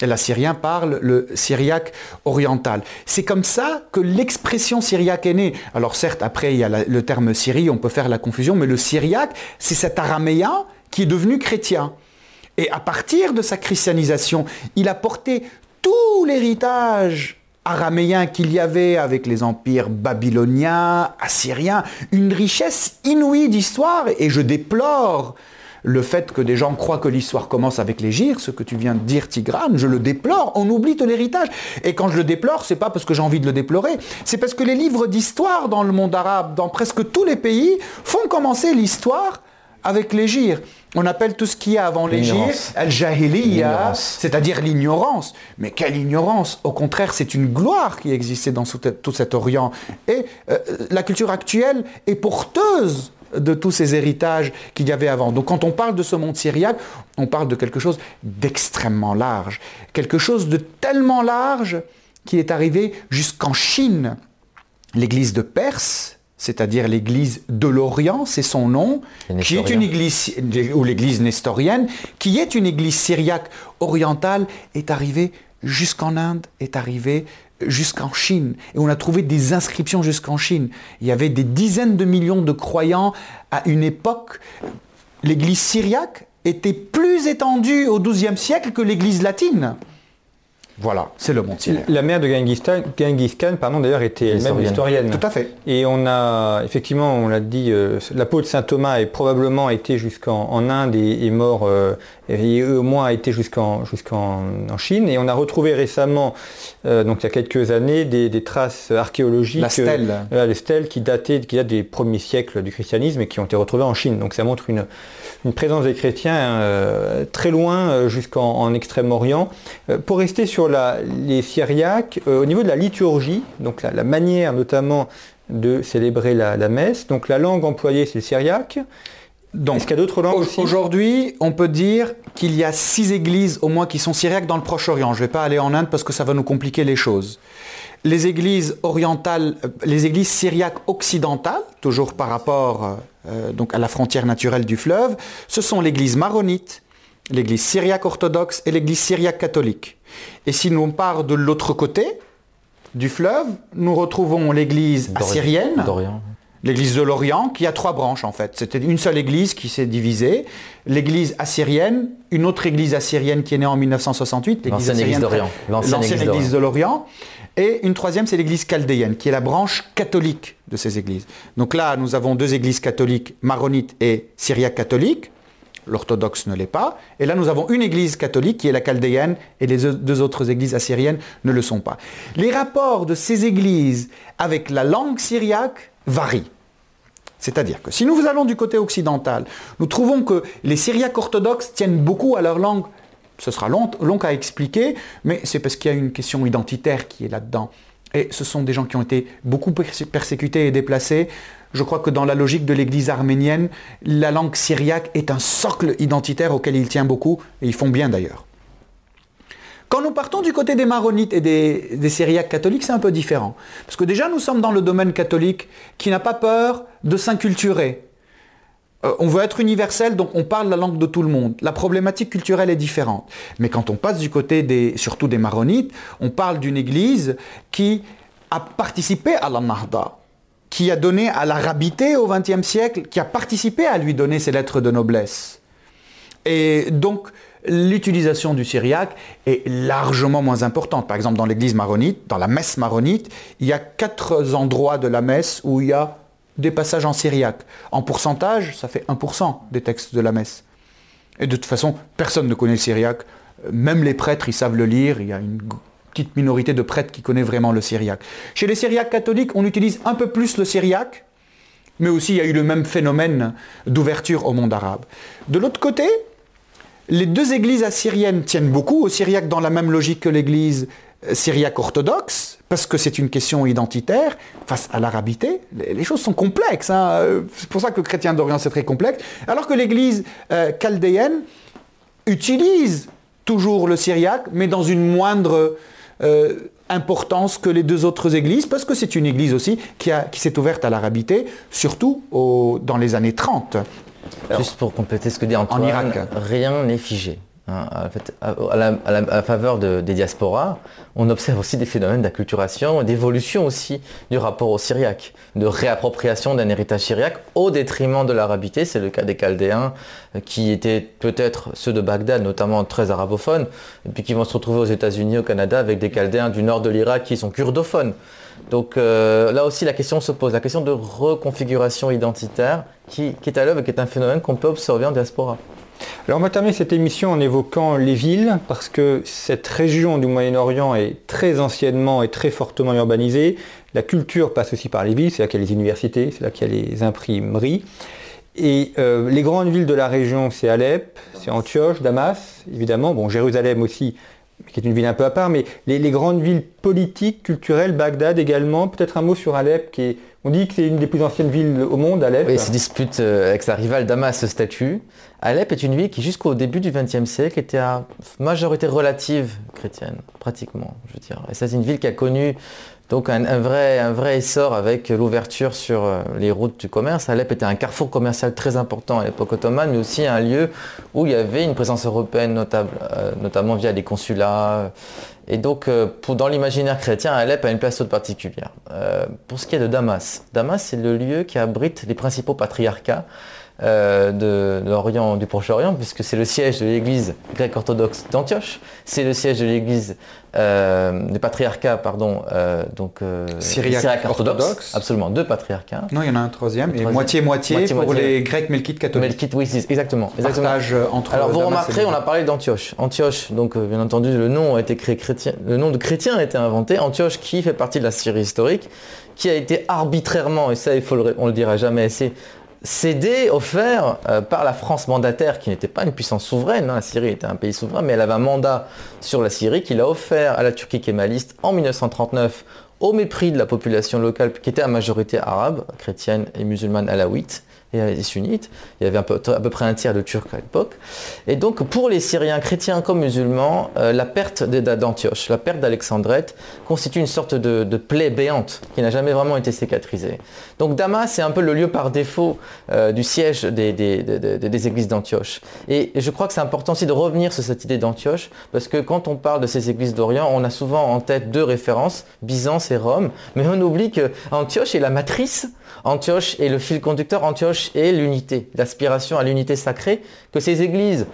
L'assyrien parle le syriaque oriental. C'est comme ça que l'expression syriaque est née. Alors certes, après, il y a le terme Syrie, on peut faire la confusion, mais le syriaque, c'est cet araméen qui est devenu chrétien. Et à partir de sa christianisation, il a porté tout l'héritage araméen qu'il y avait avec les empires babyloniens, assyriens, une richesse inouïe d'histoire, et je déplore le fait que des gens croient que l'histoire commence avec les gires, ce que tu viens de dire Tigrane, je le déplore, on oublie tout l'héritage. Et quand je le déplore, c'est pas parce que j'ai envie de le déplorer, c'est parce que les livres d'histoire dans le monde arabe, dans presque tous les pays, font commencer l'histoire avec les gires. On appelle tout ce qu'il y a avant les gires al-jahiliya, c'est-à-dire l'ignorance. Mais quelle ignorance? Au contraire, c'est une gloire qui existait dans tout cet Orient. Et euh, la culture actuelle est porteuse de tous ces héritages qu'il y avait avant. Donc quand on parle de ce monde syriaque, on parle de quelque chose d'extrêmement large, quelque chose de tellement large qui est arrivé jusqu'en Chine. L'église de Perse, c'est-à-dire l'église de l'Orient, c'est son nom, qui est une église, ou l'église nestorienne, qui est une église syriaque orientale, est arrivée jusqu'en Inde, est arrivée jusqu'en Chine. Et on a trouvé des inscriptions jusqu'en Chine. Il y avait des dizaines de millions de croyants à une époque. L'église syriaque était plus étendue au XIIe siècle que l'église latine. Voilà, c'est le monde. La mère de Genghis Khan, pardon, d'ailleurs, était elle-même historienne. Tout à fait. Et on a, effectivement, on l'a dit, euh, la peau de saint Thomas a probablement été jusqu'en Inde et est mort, euh, et au moins a été jusqu'en jusqu'en Chine. Et on a retrouvé récemment, euh, donc il y a quelques années, des, traces archéologiques. La stèle. les stèles qui dataient, qui datent des premiers siècles du christianisme et qui ont été retrouvées en Chine. Donc ça montre une, une présence des chrétiens très loin jusqu'en Extrême-Orient. pour rester sur les Syriaques, euh, au niveau de la liturgie, donc la, manière notamment de célébrer la, messe, donc la langue employée c'est le syriaque. Est-ce qu'il y a d'autres langues aussi? Aujourd'hui, on peut dire qu'il y a six églises au moins qui sont syriaques dans le Proche-Orient. Je ne vais pas aller en Inde parce que ça va nous compliquer les choses. Les églises orientales, euh, les églises syriaques occidentales, toujours par rapport euh, donc à la frontière naturelle du fleuve, ce sont l'église maronite, l'église syriaque orthodoxe et l'église syriaque catholique. Et si nous part de l'autre côté du fleuve, nous retrouvons l'église assyrienne, l'église de l'Orient, qui a trois branches en fait. C'était une seule église qui s'est divisée. L'église assyrienne, une autre église assyrienne qui est née en 1968, l'église église d'Orient. L'ancienne église de l'Orient. Et une troisième, c'est l'église chaldéenne, qui est la branche catholique de ces églises. Donc là, nous avons deux églises catholiques, maronites et syriaques catholiques l'orthodoxe ne l'est pas. Et là, nous avons une église catholique qui est la chaldéenne et les deux autres églises assyriennes ne le sont pas. Les rapports de ces églises avec la langue syriaque varient. C'est-à-dire que si nous allons du côté occidental, nous trouvons que les Syriaques orthodoxes tiennent beaucoup à leur langue. Ce sera long, à expliquer, mais c'est parce qu'il y a une question identitaire qui est là-dedans. Et ce sont des gens qui ont été beaucoup persécutés et déplacés. Je crois que dans la logique de l'Église arménienne, la langue syriaque est un socle identitaire auquel ils tiennent beaucoup, et ils font bien d'ailleurs. Quand nous partons du côté des maronites et des, syriaques catholiques, c'est un peu différent. Parce que déjà, nous sommes dans le domaine catholique qui n'a pas peur de s'inculturer. Euh, on veut être universel, donc on parle la langue de tout le monde. La problématique culturelle est différente. Mais quand on passe du côté surtout des maronites, on parle d'une église qui a participé à la Nahda, qui a donné à l'arabité au XXe siècle, qui a participé à lui donner ses lettres de noblesse. Et donc, l'utilisation du syriaque est largement moins importante. Par exemple, dans l'église maronite, dans la messe maronite, il y a quatre endroits de la messe où il y a des passages en syriaque. En pourcentage, ça fait 1% des textes de la messe. Et de toute façon, personne ne connaît le syriaque. Même les prêtres, ils savent le lire. Il y a une petite minorité de prêtres qui connaît vraiment le syriaque. Chez les syriaques catholiques, on utilise un peu plus le syriaque, mais aussi il y a eu le même phénomène d'ouverture au monde arabe. De l'autre côté, les deux églises assyriennes tiennent beaucoup au syriaque dans la même logique que l'église syriaque orthodoxe, parce que c'est une question identitaire, face à l'arabité, les, choses sont complexes. Hein. C'est pour ça que le chrétien d'Orient, c'est très complexe. Alors que l'église euh, chaldéenne utilise toujours le syriaque, mais dans une moindre euh, importance que les deux autres églises, parce que c'est une église aussi qui, qui s'est ouverte à l'arabité, surtout dans les années 30. Juste pour compléter ce que dit Antoine, en Irak. rien n'est figé. Hein, à, la, faveur des diasporas, on observe aussi des phénomènes d'acculturation et d'évolution aussi du rapport au syriaque, de réappropriation d'un héritage syriaque au détriment de l'arabité. C'est le cas des Chaldéens euh, qui étaient peut-être ceux de Bagdad, notamment très arabophones, et puis qui vont se retrouver aux États-Unis, au Canada, avec des Chaldéens du nord de l'Irak qui sont kurdophones. Donc euh, là aussi, la question se pose, la question de reconfiguration identitaire qui, qui est à l'œuvre et qui est un phénomène qu'on peut observer en diaspora. Alors on va terminer cette émission en évoquant les villes, parce que cette région du Moyen-Orient est très anciennement et très fortement urbanisée. La culture passe aussi par les villes, c'est là qu'il y a les universités, c'est là qu'il y a les imprimeries. Et euh, les grandes villes de la région, c'est Alep, c'est Antioche, Damas, évidemment, bon Jérusalem aussi, qui est une ville un peu à part, mais les, les grandes villes politiques, culturelles, Bagdad également, peut-être un mot sur Alep qui est on dit que c'est une des plus anciennes villes au monde, Alep. Oui, se dispute euh, avec sa rivale Damas ce statut. Alep est une ville qui, jusqu'au début du XXe siècle, était à majorité relative chrétienne, pratiquement, je veux dire. Et c'est une ville qui a connu donc un, vrai, essor avec l'ouverture sur euh, les routes du commerce. Alep était un carrefour commercial très important à l'époque ottomane, mais aussi un lieu où il y avait une présence européenne notable, euh, notamment via des consulats et donc, euh, dans l'imaginaire chrétien, Alep a une place toute particulière. Euh, pour ce qui est de Damas, Damas, c'est le lieu qui abrite les principaux patriarcats euh, de l'Orient, du Proche-Orient, puisque c'est le siège de l'église grecque-orthodoxe d'Antioche, c'est le siège de l'église euh, des patriarcats, pardon, euh, donc syriaque, orthodoxe. Absolument, deux patriarcats. Non, il y en a un troisième, et moitié-moitié pour les Grecs melkites catholiques. Melkites, oui, exactement. exactement. entre Alors vous remarquerez, on a parlé d'Antioche. Antioche, donc bien entendu, le nom a été créé chrétien, le nom de chrétien a été inventé. Antioche, qui fait partie de la Syrie historique, qui a été arbitrairement, et ça il faut le, on le dira jamais assez, cédé, offert euh, par la France mandataire, qui n'était pas une puissance souveraine, hein. la Syrie était un pays souverain, mais elle avait un mandat sur la Syrie qu'il a offert à la Turquie kémaliste en 1939 au mépris de la population locale qui était à majorité arabe, chrétienne et musulmane alaouite et sunnites. Il y avait à peu, près un tiers de Turcs à l'époque. Et donc pour les Syriens, chrétiens comme musulmans, euh, la perte d'Antioche, la perte d'Alexandrette constitue une sorte de, plaie béante qui n'a jamais vraiment été cicatrisée. Donc Damas est un peu le lieu par défaut euh, du siège des, des églises d'Antioche. Et je crois que c'est important aussi de revenir sur cette idée d'Antioche, parce que quand on parle de ces églises d'Orient, on a souvent en tête deux références, Byzance et Rome, mais on oublie qu'Antioche est la matrice Antioche est le fil conducteur, Antioche est l'unité, l'aspiration à l'unité sacrée, que ces églises,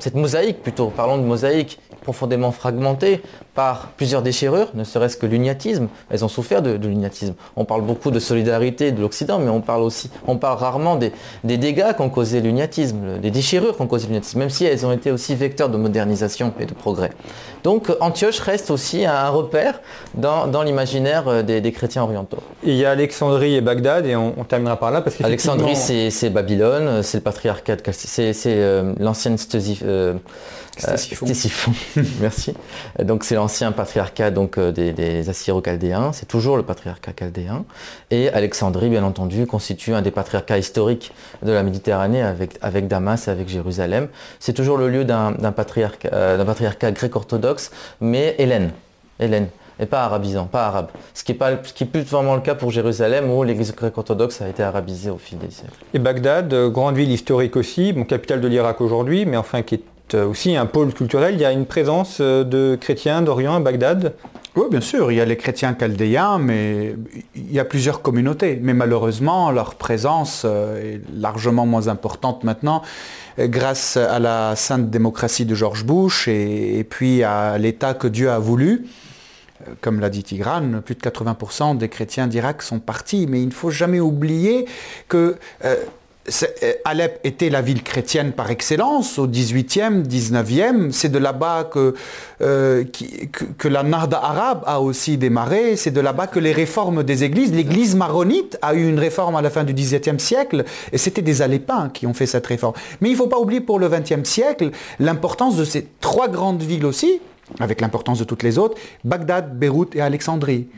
cette mosaïque plutôt, parlons de mosaïque, profondément fragmentée par plusieurs déchirures, ne serait-ce que l'uniatisme, elles ont souffert de, l'uniatisme. On parle beaucoup de solidarité de l'Occident, mais on parle aussi, on parle rarement des, dégâts qu'ont causé l'uniatisme, des déchirures qu'ont causé l'uniatisme, même si elles ont été aussi vecteurs de modernisation et de progrès. Donc Antioche reste aussi un repère dans, l'imaginaire euh, des, chrétiens orientaux. il y a Alexandrie et Bagdad, et on, terminera par là. Parce Alexandrie, c'est Babylone, c'est le patriarcat, c'est euh, l'ancienne euh, Stésiphon. Merci. Donc c'est l'ancien patriarcat donc, des, des Assyro-Chaldéens, c'est toujours le patriarcat chaldéen. Et Alexandrie, bien entendu, constitue un des patriarcats historiques de la Méditerranée avec, avec Damas et avec Jérusalem. C'est toujours le lieu d'un patriarcat, patriarcat grec-orthodoxe mais Hélène. Hélène et pas arabisant, pas arabe. Ce qui est, pas, ce qui est plus vraiment le cas pour Jérusalem où l'église grecque orthodoxe a été arabisée au fil des siècles. Et Bagdad, euh, grande ville historique aussi, bon, capitale de l'Irak aujourd'hui, mais enfin qui est euh, aussi un pôle culturel. Il y a une présence euh, de chrétiens d'Orient à Bagdad oui, bien sûr, il y a les chrétiens chaldéens, mais il y a plusieurs communautés. Mais malheureusement, leur présence est largement moins importante maintenant grâce à la sainte démocratie de George Bush et, puis à l'État que Dieu a voulu. Comme l'a dit Tigrane, plus de 80% des chrétiens d'Irak sont partis, mais il ne faut jamais oublier que euh, euh, Alep était la ville chrétienne par excellence au 18e, 19e. C'est de là-bas que, euh, que, la Narda arabe a aussi démarré. C'est de là-bas que les réformes des églises, l'église maronite a eu une réforme à la fin du XVIIe siècle et c'était des Alépins qui ont fait cette réforme. Mais il ne faut pas oublier pour le XXe siècle l'importance de ces trois grandes villes aussi, avec l'importance de toutes les autres, Bagdad, Beyrouth et Alexandrie.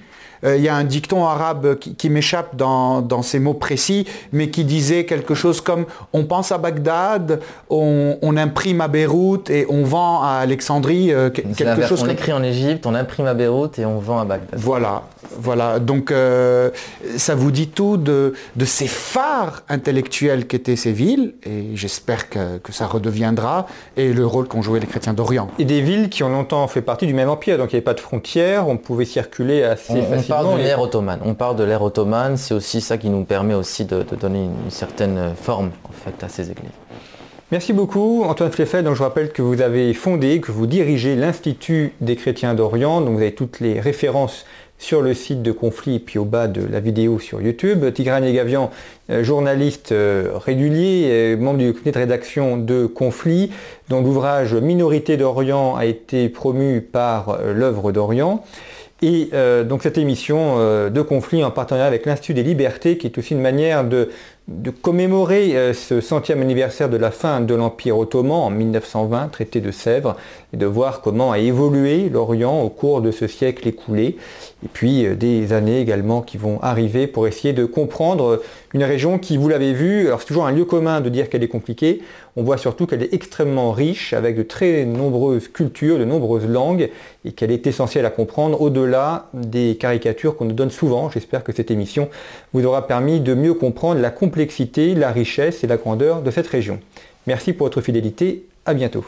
Euh, il y a un dicton arabe qui, m'échappe dans, ces mots précis, mais qui disait quelque chose comme on pense à Bagdad, on, imprime à Beyrouth et on vend à Alexandrie. Euh, quelque chose on écrit en Égypte, on imprime à Beyrouth et on vend à Bagdad. Voilà, voilà. Donc euh, ça vous dit tout de, ces phares intellectuels qu'étaient ces villes, et j'espère que, ça redeviendra, et le rôle qu'ont joué les chrétiens d'Orient. Et des villes qui ont longtemps fait partie du même empire, donc il n'y avait pas de frontières, on pouvait circuler assez facilement parle de l'ère ottomane. On parle de l'ère ottomane, c'est aussi ça qui nous permet aussi de, donner une, certaine forme en fait à ces églises. Merci beaucoup Antoine Fleffet. Donc je rappelle que vous avez fondé, que vous dirigez l'Institut des chrétiens d'Orient. Donc vous avez toutes les références sur le site de Conflit puis au bas de la vidéo sur YouTube. Tigrane Gavian, euh, journaliste euh, régulier, membre du comité de rédaction de Conflit, dont l'ouvrage Minorité d'Orient a été promu par euh, l'œuvre d'Orient. Et euh, donc cette émission euh, de conflit en partenariat avec l'Institut des libertés, qui est aussi une manière de de commémorer euh, ce centième anniversaire de la fin de l'Empire ottoman en 1920, traité de Sèvres, et de voir comment a évolué l'Orient au cours de ce siècle écoulé, et puis euh, des années également qui vont arriver pour essayer de comprendre une région qui, vous l'avez vu, alors c'est toujours un lieu commun de dire qu'elle est compliquée, on voit surtout qu'elle est extrêmement riche, avec de très nombreuses cultures, de nombreuses langues, et qu'elle est essentielle à comprendre au-delà des caricatures qu'on nous donne souvent. J'espère que cette émission vous aura permis de mieux comprendre la complexité la richesse et la grandeur de cette région. Merci pour votre fidélité, à bientôt.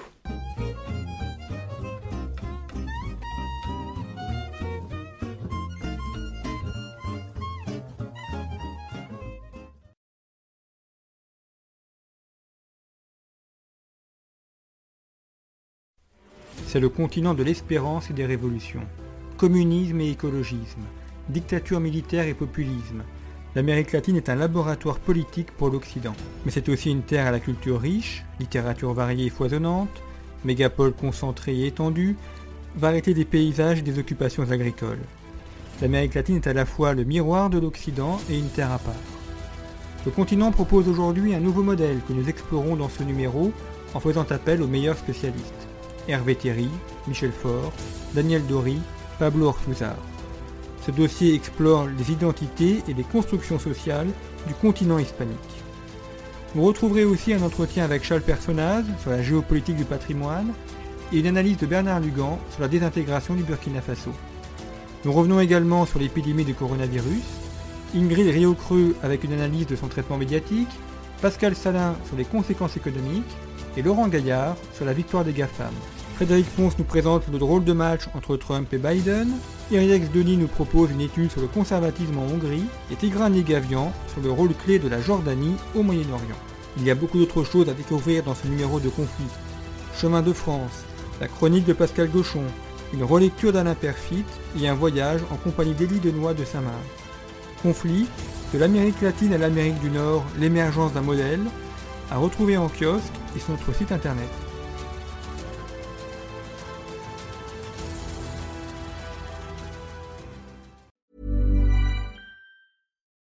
C'est le continent de l'espérance et des révolutions. Communisme et écologisme, dictature militaire et populisme. L'Amérique latine est un laboratoire politique pour l'Occident. Mais c'est aussi une terre à la culture riche, littérature variée et foisonnante, mégapole concentrée et étendue, variété des paysages et des occupations agricoles. L'Amérique latine est à la fois le miroir de l'Occident et une terre à part. Le continent propose aujourd'hui un nouveau modèle que nous explorons dans ce numéro en faisant appel aux meilleurs spécialistes. Hervé Thierry, Michel Faure, Daniel Dory, Pablo Ortuzar. Ce dossier explore les identités et les constructions sociales du continent hispanique. Vous retrouverez aussi un entretien avec Charles Personnaz sur la géopolitique du patrimoine et une analyse de Bernard Lugan sur la désintégration du Burkina Faso. Nous revenons également sur l'épidémie du coronavirus Ingrid Rio-Creux avec une analyse de son traitement médiatique, Pascal Salin sur les conséquences économiques et Laurent Gaillard sur la victoire des GAFAM. Frédéric Ponce nous présente le drôle de match entre Trump et Biden, Iridex Denis nous propose une étude sur le conservatisme en Hongrie et Tigran Gavian sur le rôle clé de la Jordanie au Moyen-Orient. Il y a beaucoup d'autres choses à découvrir dans ce numéro de conflit. Chemin de France, la chronique de Pascal Gauchon, une relecture d'Alain Perfit et un voyage en compagnie d'Élie Denois de Saint-Marc conflit, de l'Amérique latine à l'Amérique du Nord, l'émergence d'un modèle, à retrouver en kiosque et sur notre site internet.